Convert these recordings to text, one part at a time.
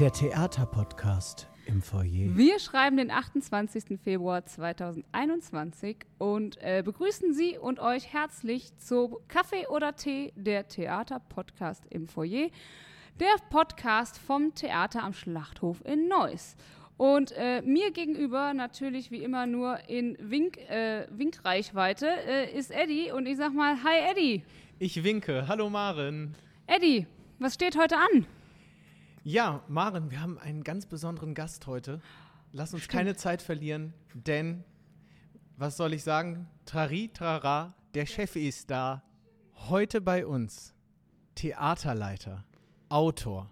Der Theaterpodcast im Foyer. Wir schreiben den 28. Februar 2021 und äh, begrüßen Sie und euch herzlich zu Kaffee oder Tee, der Theaterpodcast im Foyer. Der Podcast vom Theater am Schlachthof in Neuss. Und äh, mir gegenüber, natürlich wie immer nur in Wink, äh, Winkreichweite, äh, ist Eddie. Und ich sag mal, hi Eddie. Ich winke. Hallo Maren. Eddie, was steht heute an? Ja, Maren, wir haben einen ganz besonderen Gast heute. Lass uns Stimmt. keine Zeit verlieren, denn, was soll ich sagen? Trari, trara, der Chef ist da. Heute bei uns Theaterleiter, Autor,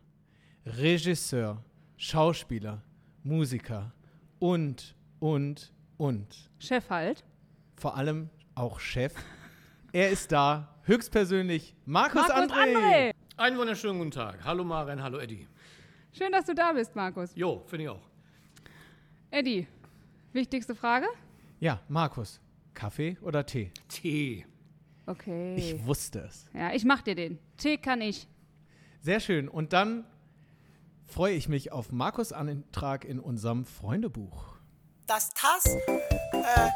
Regisseur, Schauspieler, Musiker und, und, und. Chef halt. Vor allem auch Chef. Er ist da, höchstpersönlich, Markus, Markus André. André. Einen wunderschönen guten Tag. Hallo Maren, hallo Eddie. Schön, dass du da bist, Markus. Jo, finde ich auch. Eddie, wichtigste Frage? Ja, Markus, Kaffee oder Tee? Tee. Okay. Ich wusste es. ja, ich mach dir den. Tee kann ich. Sehr schön. Und dann freue ich mich auf Markus Antrag in unserem Freundebuch. Das TAS äh, mh,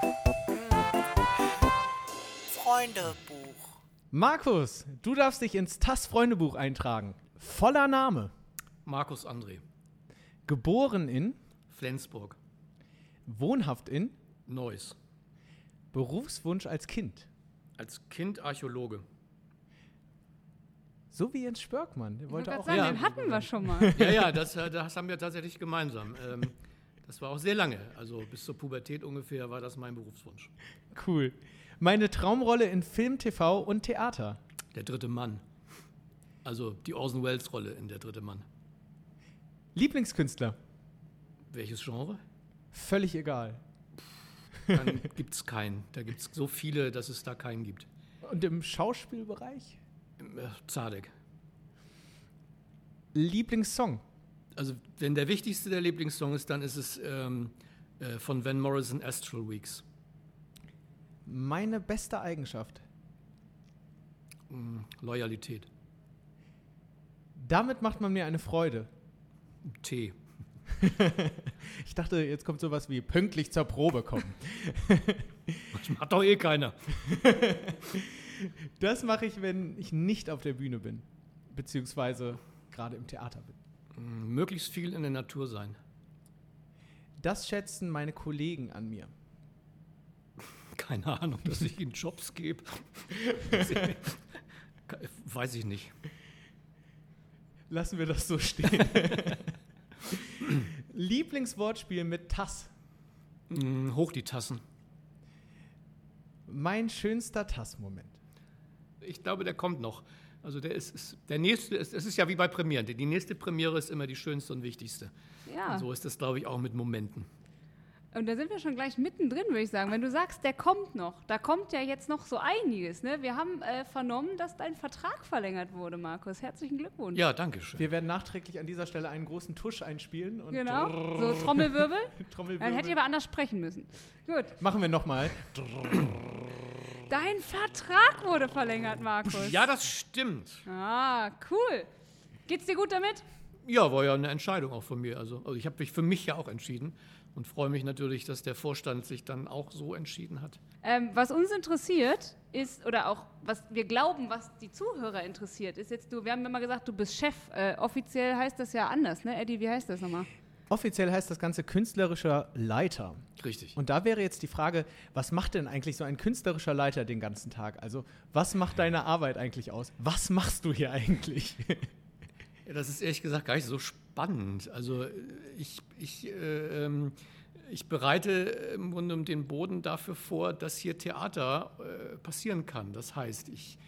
Freundebuch. Markus, du darfst dich ins TAS Freundebuch eintragen. Voller Name. Markus André. Geboren in, Flensburg. wohnhaft in, Neuss. Berufswunsch als Kind. Als Kind Archäologe. So wie Jens Spörkmann. Der Ich wollte auch. sagen, Ja. den hatten wir schon mal. Ja, ja, das, äh, das haben wir tatsächlich gemeinsam. Ähm, das war auch sehr lange. Also bis zur Pubertät ungefähr war das mein Berufswunsch. Cool. Meine Traumrolle in Film, TV und Theater. Der dritte Mann. Also die Orson Welles Rolle in Der dritte Mann. Lieblingskünstler. Welches Genre? Völlig egal. Dann gibt es keinen. Da gibt es so viele, dass es da keinen gibt. Und im Schauspielbereich? Äh, Zadek. Lieblingssong. Also wenn der wichtigste der Lieblingssong ist, dann ist es ähm, äh, von Van Morrison Astral Weeks. Meine beste Eigenschaft. Mm, Loyalität. Damit macht man mir eine Freude. Tee. Ich dachte, jetzt kommt sowas wie pünktlich zur Probe kommen. Das macht doch eh keiner. Das mache ich, wenn ich nicht auf der Bühne bin. Beziehungsweise gerade im Theater bin. Mm, Möglichst viel in der Natur sein. Das schätzen meine Kollegen an mir. Keine Ahnung, dass ich ihnen Jobs gebe. Weiß ich nicht. Lassen wir das so stehen. Lieblingswortspiel mit Tass. Mm, Hoch die Tassen. Mein schönster Tass-Moment. Ich glaube, der kommt noch. Also der ist, ist der nächste, ist, es ist ja wie bei Premieren. Die nächste Premiere ist immer die schönste und wichtigste. Ja. Und so ist das, glaube ich, auch mit Momenten. Und da sind wir schon gleich mittendrin, würde ich sagen. Wenn du sagst, der kommt noch, da kommt ja jetzt noch so einiges. Ne? Wir haben äh, vernommen, dass dein Vertrag verlängert wurde, Markus. Herzlichen Glückwunsch. Ja, danke schön. Wir werden nachträglich an dieser Stelle einen großen Tusch einspielen. Und Genau. So Trommelwirbel. Trommelwirbel. Dann hätte ich aber anders sprechen müssen. Gut. Machen wir nochmal. Dein Vertrag wurde verlängert, Markus. Ja, das stimmt. Ah, cool. Geht's dir gut damit? Ja, war ja eine Entscheidung auch von mir. Also, also ich habe mich für mich ja auch entschieden und freue mich natürlich, dass der Vorstand sich dann auch so entschieden hat. Ähm, was uns interessiert ist, oder auch was wir glauben, was die Zuhörer interessiert, ist jetzt du, wir haben immer gesagt, du bist Chef. Äh, offiziell heißt das ja anders, ne? Eddie, wie heißt das nochmal? Offiziell heißt das Ganze künstlerischer Leiter. Richtig. Und da wäre jetzt die Frage, was macht denn eigentlich so ein künstlerischer Leiter den ganzen Tag? Also, was macht deine Arbeit eigentlich aus? Was machst du hier eigentlich? Das ist ehrlich gesagt gar nicht so spannend. Also äh, ich, ich, äh, ähm, ich bereite im Grunde den Boden dafür vor, dass hier Theater äh, passieren kann. Das heißt, ich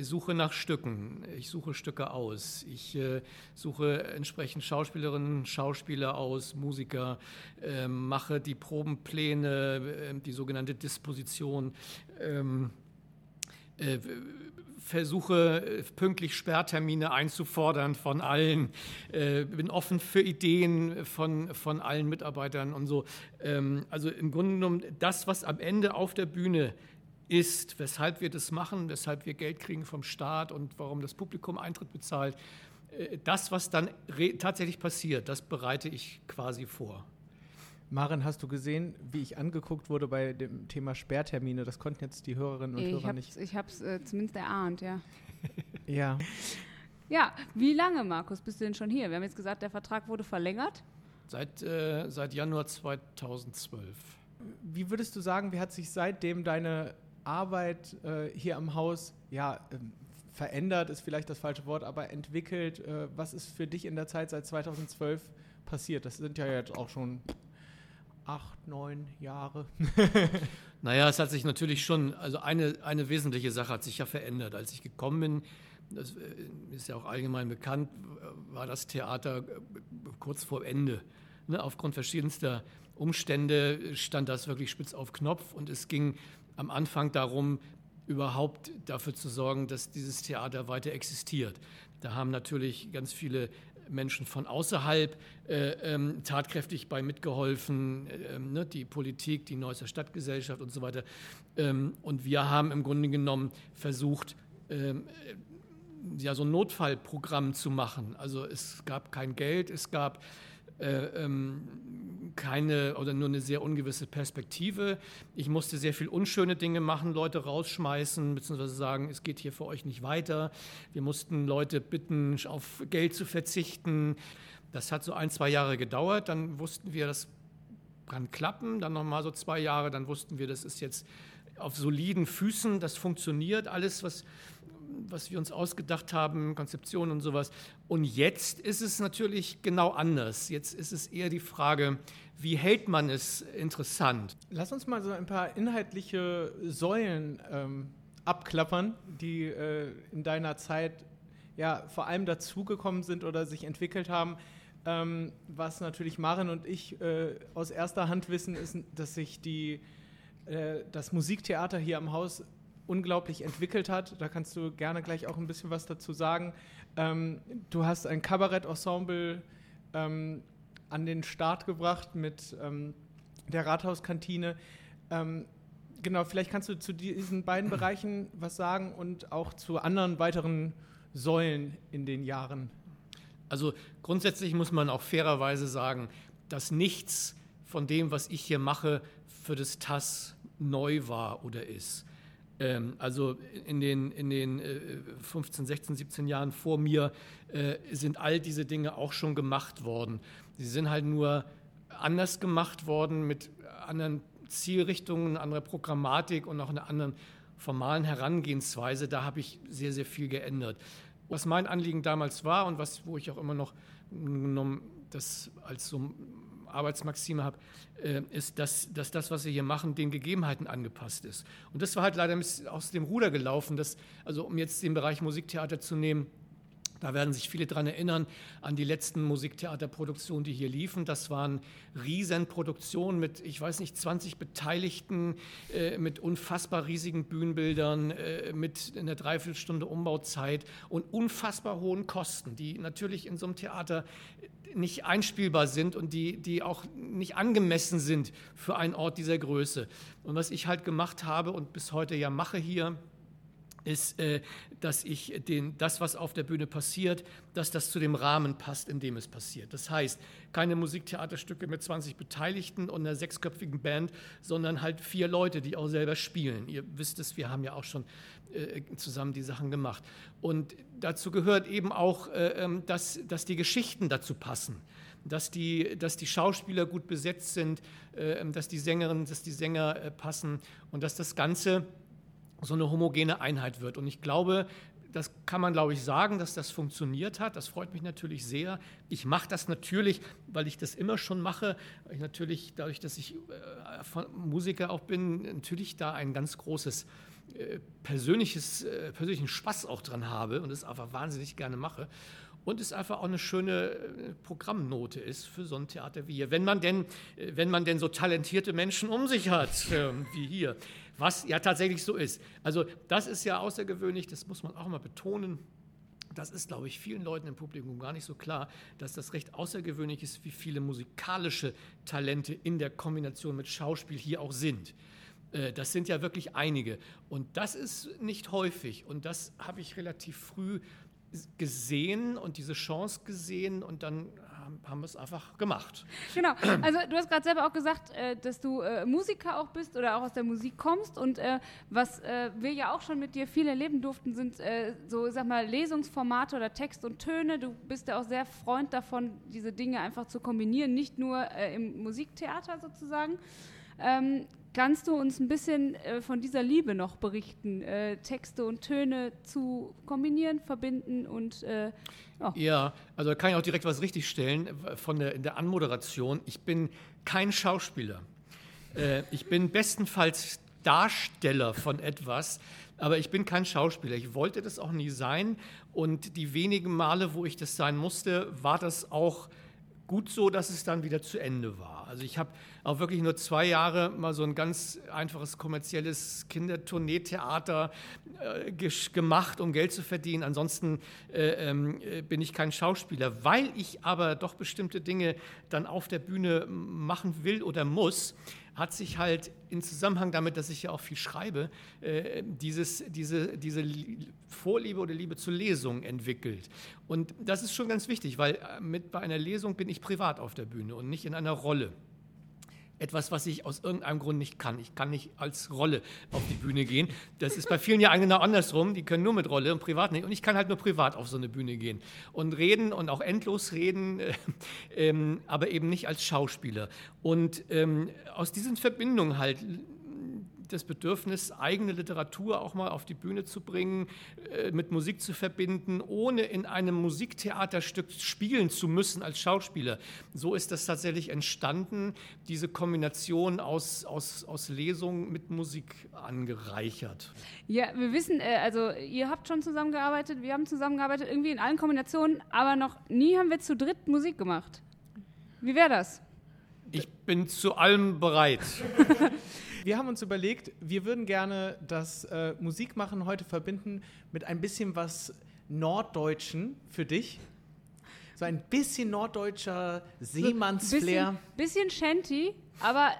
suche nach Stücken, ich suche Stücke aus, ich äh, suche entsprechend Schauspielerinnen, Schauspieler aus, Musiker, äh, mache die Probenpläne, äh, die sogenannte Disposition. Ähm, äh, versuche äh, pünktlich Sperrtermine einzufordern von allen, äh, bin offen für Ideen von, von allen Mitarbeitern und so. Ähm, also im Grunde genommen das, was am Ende auf der Bühne ist, weshalb wir das machen, weshalb wir Geld kriegen vom Staat und warum das Publikum Eintritt bezahlt, äh, das, was dann tatsächlich passiert, das bereite ich quasi vor. Maren, hast du gesehen, wie ich angeguckt wurde bei dem Thema Sperrtermine? Das konnten jetzt die Hörerinnen und ich Hörer hab's, nicht. Ich habe es äh, zumindest erahnt, ja. ja. Ja, wie lange, Markus, bist du denn schon hier? Wir haben jetzt gesagt, der Vertrag wurde verlängert. Seit, äh, seit Januar 2012. Wie würdest du sagen, wie hat sich seitdem deine Arbeit äh, hier am Haus ja, ähm, verändert, ist vielleicht das falsche Wort, aber entwickelt? Äh, was ist für dich in der Zeit seit 2012 passiert? Das sind ja jetzt auch schon acht, neun Jahre. naja, es hat sich natürlich schon, also eine, eine wesentliche Sache hat sich ja verändert. Als ich gekommen bin, das äh, ist ja auch allgemein bekannt, war das Theater äh, kurz vor Ende. Ne, aufgrund verschiedenster Umstände stand das wirklich spitz auf Knopf und es ging am Anfang darum, überhaupt dafür zu sorgen, dass dieses Theater weiter existiert. Da haben natürlich ganz viele Menschen von außerhalb äh, ähm, tatkräftig bei mitgeholfen, äh, ne, die Politik, die Neusser Stadtgesellschaft und so weiter. Ähm, und wir haben im Grunde genommen versucht, ähm, ja, so ein Notfallprogramm zu machen. Also es gab kein Geld, es gab äh, ähm, keine oder nur eine sehr ungewisse Perspektive. Ich musste sehr viel unschöne Dinge machen, Leute rausschmeißen, beziehungsweise sagen, es geht hier für euch nicht weiter. Wir mussten Leute bitten, auf Geld zu verzichten. Das hat so ein, zwei Jahre gedauert. Dann wussten wir, das kann klappen. Dann nochmal so zwei Jahre. Dann wussten wir, das ist jetzt auf soliden Füßen, das funktioniert alles, was was wir uns ausgedacht haben, Konzeption und sowas. Und jetzt ist es natürlich genau anders. Jetzt ist es eher die Frage, wie hält man es interessant? Lass uns mal so ein paar inhaltliche Säulen ähm, abklappern, die äh, in deiner Zeit ja vor allem dazugekommen sind oder sich entwickelt haben. Ähm, was natürlich Maren und ich äh, aus erster Hand wissen, ist, dass sich die, äh, das Musiktheater hier am Haus unglaublich entwickelt hat. Da kannst du gerne gleich auch ein bisschen was dazu sagen. Ähm, du hast ein Kabarett-Ensemble ähm, an den Start gebracht mit ähm, der Rathauskantine. Ähm, genau, vielleicht kannst du zu diesen beiden Bereichen was sagen und auch zu anderen weiteren Säulen in den Jahren. Also grundsätzlich muss man auch fairerweise sagen, dass nichts von dem, was ich hier mache, für das TAS neu war oder ist. Ähm, also in den, in den 15, 16, 17 Jahren vor mir äh, sind all diese Dinge auch schon gemacht worden. Sie sind halt nur anders gemacht worden mit anderen Zielrichtungen, anderer Programmatik und auch einer anderen formalen Herangehensweise. Da habe ich sehr, sehr viel geändert. Was mein Anliegen damals war und was, wo ich auch immer noch genommen das als so Arbeitsmaxime habe, äh, ist, dass, dass das, was wir hier machen, den Gegebenheiten angepasst ist. Und das war halt leider aus dem Ruder gelaufen, dass, also um jetzt den Bereich Musiktheater zu nehmen, da werden sich viele daran erinnern, an die letzten Musiktheaterproduktionen, die hier liefen. Das waren Riesenproduktionen mit, ich weiß nicht, 20 Beteiligten, äh, mit unfassbar riesigen Bühnenbildern, äh, mit einer Dreiviertelstunde Umbauzeit und unfassbar hohen Kosten, die natürlich in so einem Theater nicht einspielbar sind und die, die auch nicht angemessen sind für einen Ort dieser Größe. Und was ich halt gemacht habe und bis heute ja mache hier, ist, äh, dass ich den, das, was auf der Bühne passiert, dass das zu dem Rahmen passt, in dem es passiert. Das heißt, keine Musiktheaterstücke mit 20 Beteiligten und einer sechsköpfigen Band, sondern halt vier Leute, die auch selber spielen. Ihr wisst es, wir haben ja auch schon äh, zusammen die Sachen gemacht. Und dazu gehört eben auch, äh, ähm, dass, dass die Geschichten dazu passen dass die, dass die Schauspieler gut besetzt sind, ähm, dass die Sängerinnen, dass die Sänger passen und dass das Ganze so eine homogene Einheit wird. Und ich glaube, das kann man, glaube ich, sagen, dass das funktioniert hat. Das freut mich natürlich sehr. Ich mache das natürlich, weil ich das immer schon mache. Ich natürlich, dadurch, dass ich äh, Musiker auch bin, natürlich da ein ganz großes äh, persönliches, äh, persönlichen Spaß auch dran habe und es einfach wahnsinnig gerne mache. Und es einfach auch eine schöne Programmnote ist für so ein Theater wie hier. Wenn man denn, wenn man denn so talentierte Menschen um sich hat, wie hier was ja tatsächlich so ist. Also das ist ja außergewöhnlich, das muss man auch mal betonen. Das ist, glaube ich, vielen Leuten im Publikum gar nicht so klar, dass das recht außergewöhnlich ist, wie viele musikalische Talente in der Kombination mit Schauspiel hier auch sind. Äh, das sind ja wirklich einige. Und das ist nicht häufig. Und das habe ich relativ früh gesehen und diese Chance gesehen und dann haben, es einfach gemacht. Genau. Also du hast gerade selber auch gesagt, äh, dass du äh, Musiker auch bist oder auch aus der Musik kommst. Und äh, was wir ja auch schon mit dir viel erleben durften, sind so, sag mal, Lesungsformate oder Text und Töne. Du bist ja auch sehr Freund davon, diese Dinge einfach zu kombinieren, nicht nur im Musiktheater sozusagen. Ähm, kannst du uns ein bisschen äh, von dieser Liebe noch berichten, äh, Texte und Töne zu kombinieren, verbinden und äh, oh. ja, also da kann ich auch direkt was richtigstellen von der, in der Anmoderation. Ich bin kein Schauspieler. Äh, ich bin bestenfalls Darsteller von etwas, aber ich bin kein Schauspieler. Ich wollte das auch nie sein und die wenigen Male, wo ich das sein musste, war das auch gut so, dass es dann wieder zu Ende war. Also ich habe auch wirklich nur zwei Jahre mal so ein ganz einfaches kommerzielles Kindertourneetheater äh, gemacht, um Geld zu verdienen. Ansonsten äh, äh, bin ich kein Schauspieler. Weil ich aber doch bestimmte Dinge dann auf der Bühne machen will oder muss, hat sich halt in Zusammenhang damit, dass ich ja auch viel schreibe, äh, dieses, diese, diese Vorliebe oder Liebe zur Lesung entwickelt. Und das ist schon ganz wichtig, weil äh, mit bei einer Lesung bin ich privat auf der Bühne und nicht in einer Rolle etwas, was ich aus irgendeinem Grund nicht kann. Ich kann nicht als Rolle auf die Bühne gehen. Das ist bei vielen ja genau andersrum. Die können nur mit Rolle und privat nicht. Und ich kann halt nur privat auf so eine Bühne gehen und reden und auch endlos reden, äh, aber eben nicht als Schauspieler. Und ähm, aus diesen Verbindungen halt das Bedürfnis, eigene Literatur auch mal auf die Bühne zu bringen, äh, mit Musik zu verbinden, ohne in einem Musiktheaterstück spielen zu müssen als Schauspieler. So ist das tatsächlich entstanden, diese Kombination aus, aus, aus Lesung mit Musik angereichert. Ja, wir wissen, äh, also ihr habt schon zusammengearbeitet, wir haben zusammengearbeitet, irgendwie in allen Kombinationen, aber noch nie haben wir zu dritt Musik gemacht. Wie wäre das? Ich bin zu allem bereit. Wir haben uns überlegt, wir würden gerne das äh, Musikmachen heute verbinden mit ein bisschen was Norddeutschen für dich. So ein bisschen norddeutscher Seemannsflair. Bisschen, bisschen Shanty, aber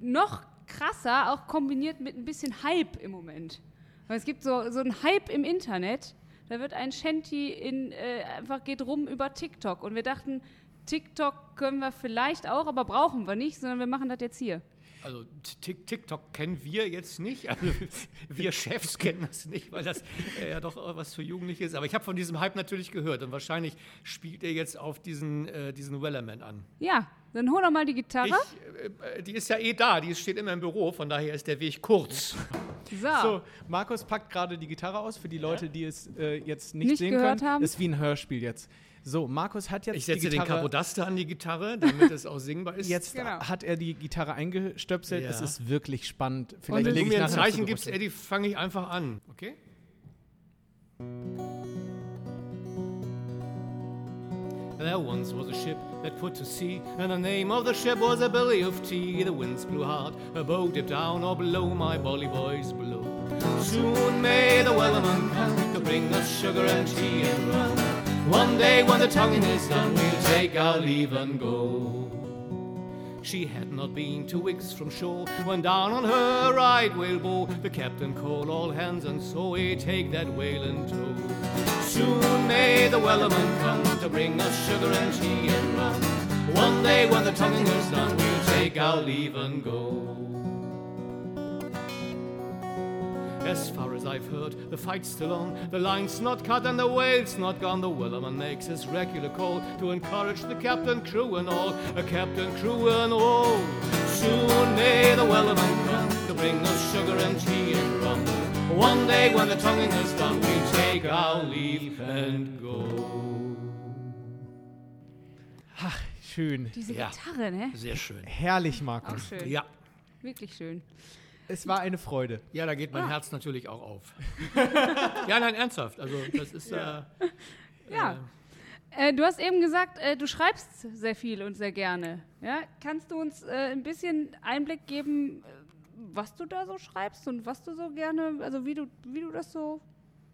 noch krasser, auch kombiniert mit ein bisschen Hype im Moment. Es gibt so, so einen Hype im Internet. Da wird ein Shanty in, äh, einfach geht rum über TikTok. Und wir dachten, TikTok können wir vielleicht auch, aber brauchen wir nicht, sondern wir machen das jetzt hier. Also TikTok kennen wir jetzt nicht. Also wir Chefs kennen das nicht, weil das äh, ja doch was für Jugendliche ist. Aber ich habe von diesem Hype natürlich gehört und wahrscheinlich spielt er jetzt auf diesen, äh, diesen Wellerman an. Ja, dann hol doch mal die Gitarre. Ich, äh, die ist ja eh da, die steht immer im Büro, von daher ist der Weg kurz. So, so Markus packt gerade die Gitarre aus für die Leute, die es äh, jetzt nicht, nicht sehen können. Haben. Das ist wie ein Hörspiel jetzt. So, Markus hat jetzt Ich setze den Kapodaster an die Gitarre, damit es auch singbar ist. Jetzt genau. hat er die Gitarre eingestöpselt. Ja. Es ist wirklich spannend. Vielleicht Und wenn du mir ein Zeichen gibst, Eddie, fange ich einfach an. Okay? There once was a ship that put to sea, and the name of the ship was a Billy of Tea. The winds blew hard, her boat dipped down, or below my bolly boys below. Soon may the wellerman come to bring us sugar and tea and rum. One day when the tonguing is done, we'll take our leave and go. She had not been two weeks from shore when down on her right whale bow the captain called all hands and so we take that whale in tow. Soon may the wellerman come to bring us sugar and tea and rum. One day when the tonguing is done, we'll take our leave and go. As far as I've heard, the fight's still on. The line's not cut and the whale's not gone. The Wellerman makes his regular call to encourage the captain, crew, and all. A captain, crew, and all. Soon may the Wellerman come to bring us sugar and tea and rum. One day when the tonguing is done, we take our leave and go. Ach, schön. Diese ja, Gitarre, ne? Sehr schön. Herrlich, Markus. Auch schön. Ja. Wirklich schön. Es war eine Freude. Ja, da geht mein ah. Herz natürlich auch auf. ja, nein, ernsthaft. Also das ist ja. Äh, ja. Äh, du hast eben gesagt, äh, du schreibst sehr viel und sehr gerne. Ja? Kannst du uns äh, ein bisschen Einblick geben, äh, was du da so schreibst und was du so gerne, also wie du, wie du das so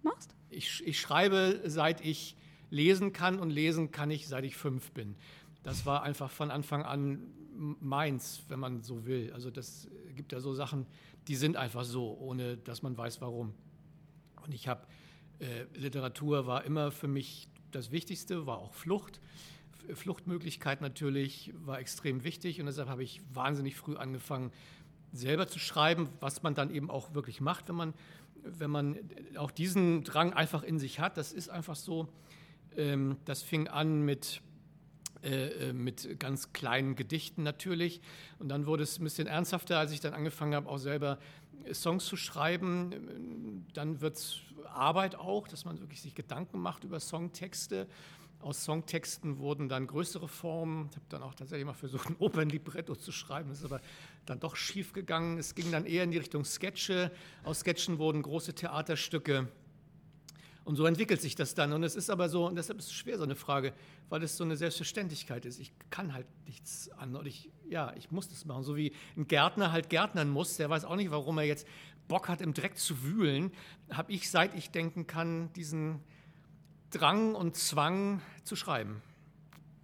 machst? Ich, ich schreibe, seit ich lesen kann und lesen kann ich, seit ich fünf bin. Das war einfach von Anfang an meins, wenn man so will. Also das gibt ja so Sachen, die sind einfach so, ohne dass man weiß warum. Und ich habe Äh, Literatur war immer für mich das Wichtigste, war auch Flucht. F- Fluchtmöglichkeit natürlich war extrem wichtig und deshalb habe ich wahnsinnig früh angefangen, selber zu schreiben, was man dann eben auch wirklich macht, wenn man, wenn man auch diesen Drang einfach in sich hat. Das ist einfach so. Ähm, das fing an mit äh, äh, mit ganz kleinen Gedichten natürlich. Und dann wurde es ein bisschen ernsthafter, als ich dann angefangen habe, auch selber äh, Songs zu schreiben. Dann wird es Arbeit auch, dass man wirklich sich Gedanken macht über Songtexte. Aus Songtexten wurden dann größere Formen. Ich habe dann auch tatsächlich mal versucht, ein Opernlibretto zu schreiben. Das ist aber dann doch schief gegangen. Es ging dann eher in die Richtung Sketche. Aus Sketchen wurden große Theaterstücke. Und so entwickelt sich das dann. Und es ist aber so, und deshalb ist es schwer, so eine Frage, weil es so eine Selbstverständlichkeit ist. Ich kann halt nichts anderes. Ich, ja, ich muss das machen. So wie ein Gärtner halt gärtnern muss, der weiß auch nicht, warum er jetzt Bock hat, im Dreck zu wühlen, habe ich, seit ich denken kann, diesen Drang und Zwang zu schreiben.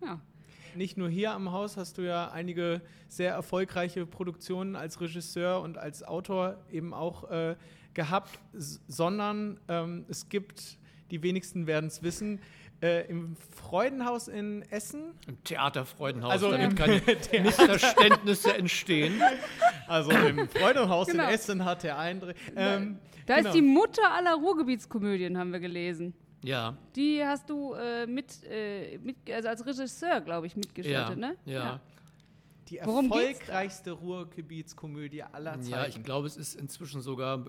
Ja. Nicht nur hier am Haus hast du ja einige sehr erfolgreiche Produktionen als Regisseur und als Autor eben auch äh, gehabt, sondern ähm, es gibt, die wenigsten werden es wissen, äh, im Freudenhaus in Essen, Im Theaterfreudenhaus, Also damit keine Theater- Missverständnisse entstehen. also im Freudenhaus Genau. in Essen hat er einen. Ähm, Da genau. ist die Mutter aller Ruhrgebietskomödien, haben wir gelesen. Ja, Die hast du äh, mit, äh, mit, also als Regisseur, glaube ich, ja, mitgestaltet, ne? ja. Die erfolgreichste Ruhrgebietskomödie aller Zeiten. Ja, ich glaube, es ist inzwischen sogar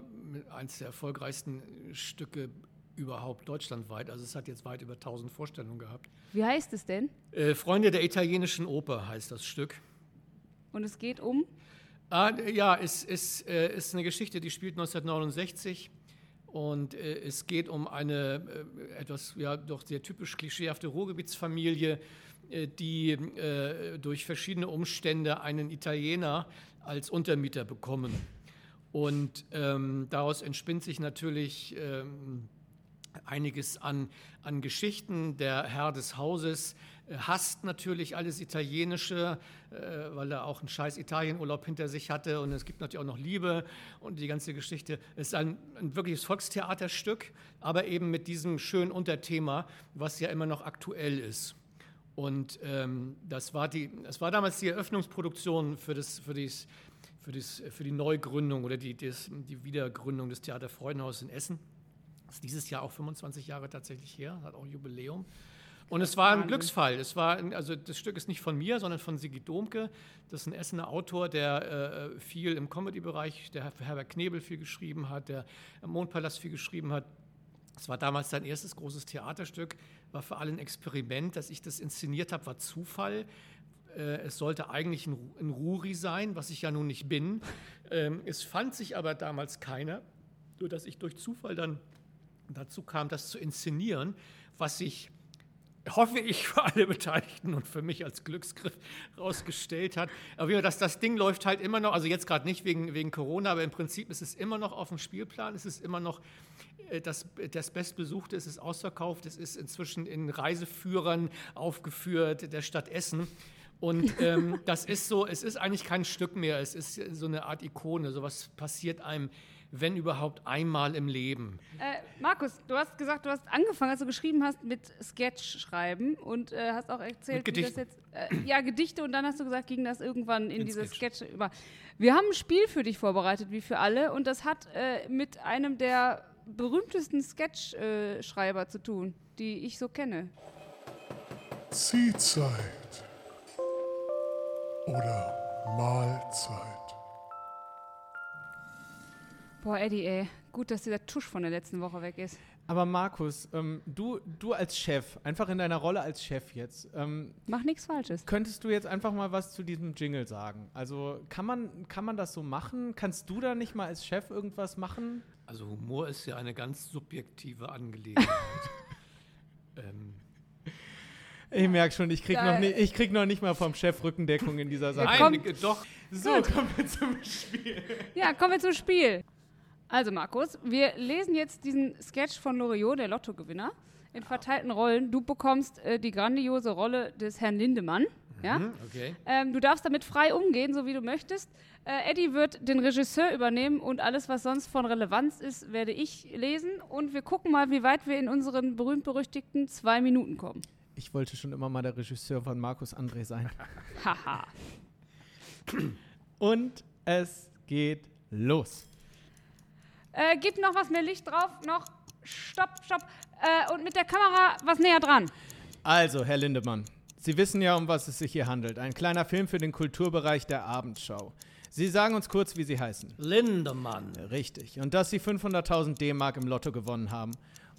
eines der erfolgreichsten Stücke überhaupt deutschlandweit. Also es hat jetzt weit über 1000 Vorstellungen gehabt. Wie heißt es denn? Äh, Freunde der italienischen Oper heißt das Stück. Und es geht um. Ah, ja, es ist, äh, ist eine Geschichte, die spielt 1969 und äh, es geht um eine äh, etwas ja doch sehr typisch klischeehafte Ruhrgebietsfamilie, äh, die äh, durch verschiedene Umstände einen Italiener als Untermieter bekommen. Und ähm, daraus entspinnt sich natürlich ähm, einiges an, an Geschichten. Der Herr des Hauses äh, hasst natürlich alles Italienische, äh, weil er auch einen scheiß Italienurlaub hinter sich hatte. Und es gibt natürlich auch noch Liebe und die ganze Geschichte. Es ist ein, ein wirkliches Volkstheaterstück, aber eben mit diesem schönen Unterthema, was ja immer noch aktuell ist. Und ähm, das, war die, das war damals die Eröffnungsproduktion für, das, für, dies, für, dies, für die Neugründung oder die, das, die Wiedergründung des Theater Freudenhaus in Essen. Das ist dieses Jahr auch 25 Jahre tatsächlich her, hat auch Jubiläum. Und es war ein. Glücksfall. Es war, also das Stück ist nicht von mir, sondern von Sigi Domke. Das ist ein Essener Autor, der äh, viel im Comedy-Bereich, der für Herbert Knebel viel geschrieben hat, der im Mondpalast viel geschrieben hat. Es war damals sein erstes großes Theaterstück, war für alle ein Experiment. Dass ich das inszeniert habe, war Zufall. Äh, Es sollte eigentlich ein, Ru- ein Ruri sein, was ich ja nun nicht bin. Ähm, Es fand sich aber damals keiner, nur dass ich durch Zufall dann dazu kam, das zu inszenieren, was sich, hoffe ich, für alle Beteiligten und für mich als Glücksgriff rausgestellt hat. Aber das, das Ding läuft halt immer noch, also jetzt gerade nicht wegen, wegen Corona, aber im Prinzip ist es immer noch auf dem Spielplan, es ist immer noch äh, das, das Bestbesuchte, es ist ausverkauft, es ist inzwischen in Reiseführern aufgeführt der Stadt Essen. Und ähm, das ist so, es ist eigentlich kein Stück mehr, es ist so eine Art Ikone, sowas passiert einem, wenn überhaupt einmal im Leben. Äh, Markus, du hast gesagt, du hast angefangen, als du geschrieben hast, mit Sketch schreiben und äh, hast auch erzählt, wie das jetzt. Äh, ja, Gedichte und dann hast du gesagt, ging das irgendwann in, In diese Sketch. Sketch über. Wir haben ein Spiel für dich vorbereitet, wie für alle, und das hat äh, mit einem der berühmtesten Sketch-Schreiber zu tun, die ich so kenne. Ziehzeit oder Mahlzeit. Boah, Eddie, ey, gut, dass dieser Tusch von der letzten Woche weg ist. Aber Markus, ähm, du, du als Chef, einfach in deiner Rolle als Chef jetzt, ähm, Mach nichts Falsches. könntest du jetzt einfach mal was zu diesem Jingle sagen? Also kann man, kann man das so machen? Kannst du da nicht mal als Chef irgendwas machen? Also Humor ist ja eine ganz subjektive Angelegenheit. ähm, Ich merke schon, ich krieg, Ja, noch nicht, ich krieg noch nicht mal vom Chef Rückendeckung in dieser Sache. nein, doch. So, kommen wir zum Spiel. Ja, kommen wir zum Spiel. Also, Markus, wir lesen jetzt diesen Sketch von Loriot, der Lottogewinner, in verteilten Rollen. Du bekommst äh, die grandiose Rolle des Herrn Lindemann. Ja? Hm, okay. Ähm, du darfst damit frei umgehen, so wie du möchtest. Äh, Eddie wird den Regisseur übernehmen und alles, was sonst von Relevanz ist, werde ich lesen. Und wir gucken mal, wie weit wir in unseren berühmt-berüchtigten zwei Minuten kommen. Ich wollte schon immer mal der Regisseur von Markus André sein. Haha. Und es geht los. Äh, gib noch was mehr Licht drauf. Noch. Stopp, stopp. Äh, und mit der Kamera was näher dran. Also, Herr Lindemann, Sie wissen ja, um was es sich hier handelt. Ein kleiner Film für den Kulturbereich der Abendschau. Sie sagen uns kurz, wie Sie heißen. Lindemann. Richtig. Und dass Sie 500.000 D-Mark im Lotto gewonnen haben.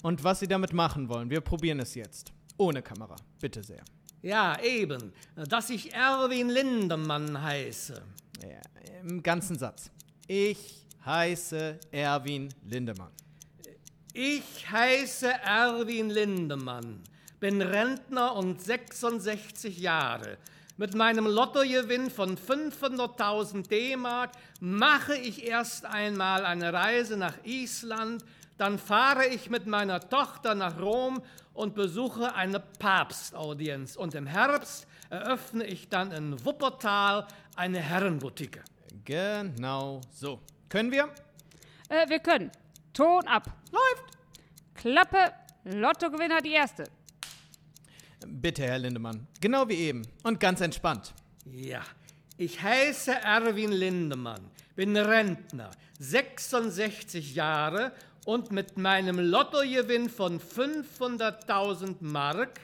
Und was Sie damit machen wollen. Wir probieren es jetzt. Ohne Kamera. Bitte sehr. Ja, eben. Dass ich Erwin Lindemann heiße. Ja, Im ganzen Satz. Ich heiße Erwin Lindemann. Ich heiße Erwin Lindemann, bin Rentner und 66 Jahre. Mit meinem Lottogewinn von 500.000 D-Mark mache ich erst einmal eine Reise nach Island, dann fahre ich mit meiner Tochter nach Rom und besuche eine Papstaudienz. Und im Herbst eröffne ich dann in Wuppertal eine Herrenboutique. Genau so. Können wir? Äh, wir können. Ton ab. Läuft. Klappe. Lottogewinner die erste. Bitte, Herr Lindemann. Genau wie eben. Und ganz entspannt. Ja, ich heiße Erwin Lindemann, bin Rentner, 66 Jahre und mit meinem Lottogewinn von 500.000 Mark.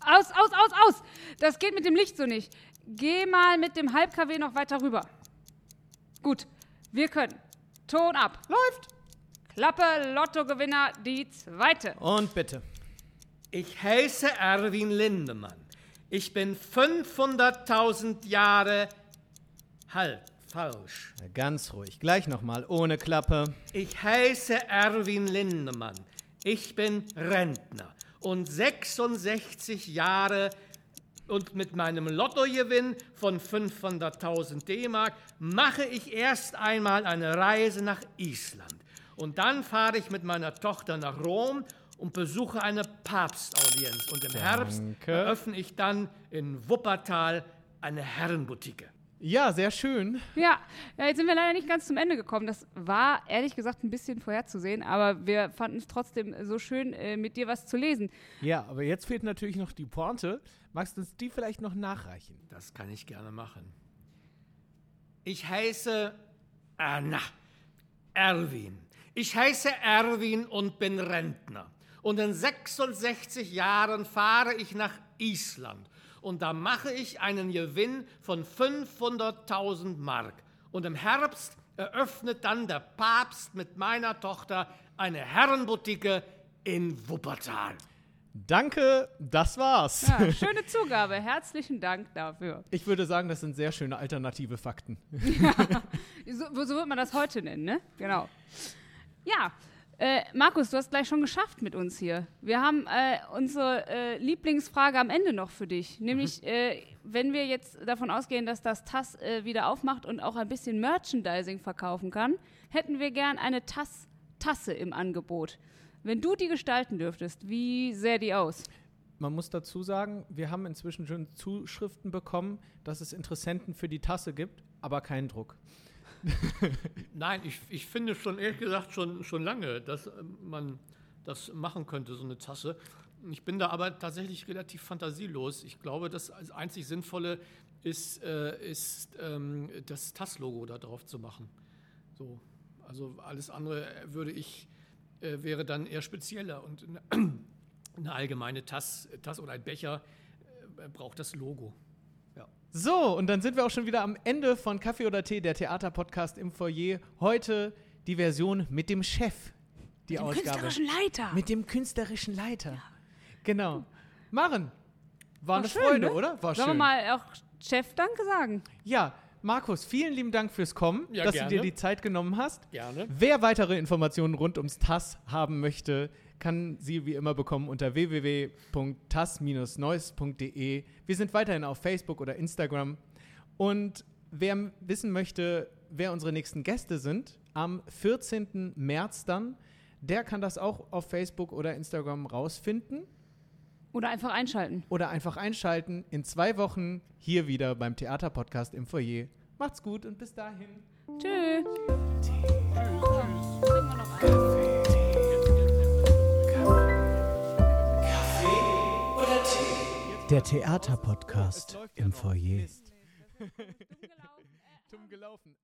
Aus, aus, aus, aus. Das geht mit dem Licht so nicht. Geh mal mit dem Halb-KW noch weiter rüber. Gut, wir können. Ton ab. Läuft. Klappe, Lottogewinner die zweite. Und bitte. Ich heiße Erwin Lindemann. Ich bin 500.000 Jahre halt falsch. Ganz ruhig. Gleich nochmal. Ohne Klappe. Ich heiße Erwin Lindemann. Ich bin Rentner und 66 Jahre und mit meinem Lottogewinn von 500.000 D-Mark mache ich erst einmal eine Reise nach Island. Und dann fahre ich mit meiner Tochter nach Rom und besuche eine Papstaudienz. Und im Herbst Danke. eröffne ich dann in Wuppertal eine Herrenboutique. Ja, sehr schön. Ja, ja, jetzt sind wir leider nicht ganz zum Ende gekommen. Das war ehrlich gesagt ein bisschen vorherzusehen, aber wir fanden es trotzdem so schön, äh, mit dir was zu lesen. Ja, aber jetzt fehlt natürlich noch die Pointe. Magst du uns die vielleicht noch nachreichen? Das kann ich gerne machen. Ich heiße Anna, Erwin. Ich heiße Erwin und bin Rentner. Und in 66 Jahren fahre ich nach Island. Und da mache ich einen Gewinn von 500.000 Mark. Und im Herbst eröffnet dann der Papst mit meiner Tochter eine Herrenboutique in Wuppertal. Danke, das war's. Ja, schöne Zugabe. Herzlichen Dank dafür. Ich würde sagen, das sind sehr schöne alternative Fakten. So, so wird man das heute nennen, ne? Genau. Ja, äh, Markus, du hast gleich schon geschafft mit uns hier. Wir haben äh, unsere äh, Lieblingsfrage am Ende noch für dich. Nämlich, äh, wenn wir jetzt davon ausgehen, dass das TAS äh, wieder aufmacht und auch ein bisschen Merchandising verkaufen kann, hätten wir gern eine TAS Tasse im Angebot. Wenn du die gestalten dürftest, wie sähe die aus? Man muss dazu sagen, wir haben inzwischen schon Zuschriften bekommen, dass es Interessenten für die Tasse gibt, aber keinen Druck. Nein, ich, ich finde schon, ehrlich gesagt, schon, schon lange, dass ähm, man das machen könnte, so eine Tasse. Ich bin da aber tatsächlich relativ fantasielos. Ich glaube, das einzig Sinnvolle ist, äh, ist ähm, das TAS-Logo da drauf zu machen. So. Also alles andere würde ich, äh, wäre dann eher spezieller. Und eine, eine allgemeine Tass, Tass oder ein Becher äh, braucht das Logo. Ja. So, und dann sind wir auch schon wieder am Ende von Kaffee oder Tee, der Theaterpodcast im Foyer. Heute die Version mit dem Chef. Die Dem Ausgabe. künstlerischen Leiter. Mit dem künstlerischen Leiter. Genau. Maren, war eine schön, Freude, ne? oder? War Sollen wir schön. mal auch Chef Danke sagen? Ja, Markus, vielen lieben Dank fürs Kommen, Ja, dass gerne. du dir die Zeit genommen hast. Gerne. Wer weitere Informationen rund ums TAS haben möchte, kann sie wie immer bekommen unter www.tas-neues.de. Wir sind weiterhin auf Facebook oder Instagram. Und wer wissen möchte, wer unsere nächsten Gäste sind, am 14. März dann, der kann das auch auf Facebook oder Instagram rausfinden. Oder einfach einschalten. Oder einfach einschalten in zwei Wochen hier wieder beim Theaterpodcast im Foyer. Macht's gut und bis dahin. Tschüss. Der Theaterpodcast im Foyer. Dumm gelaufen.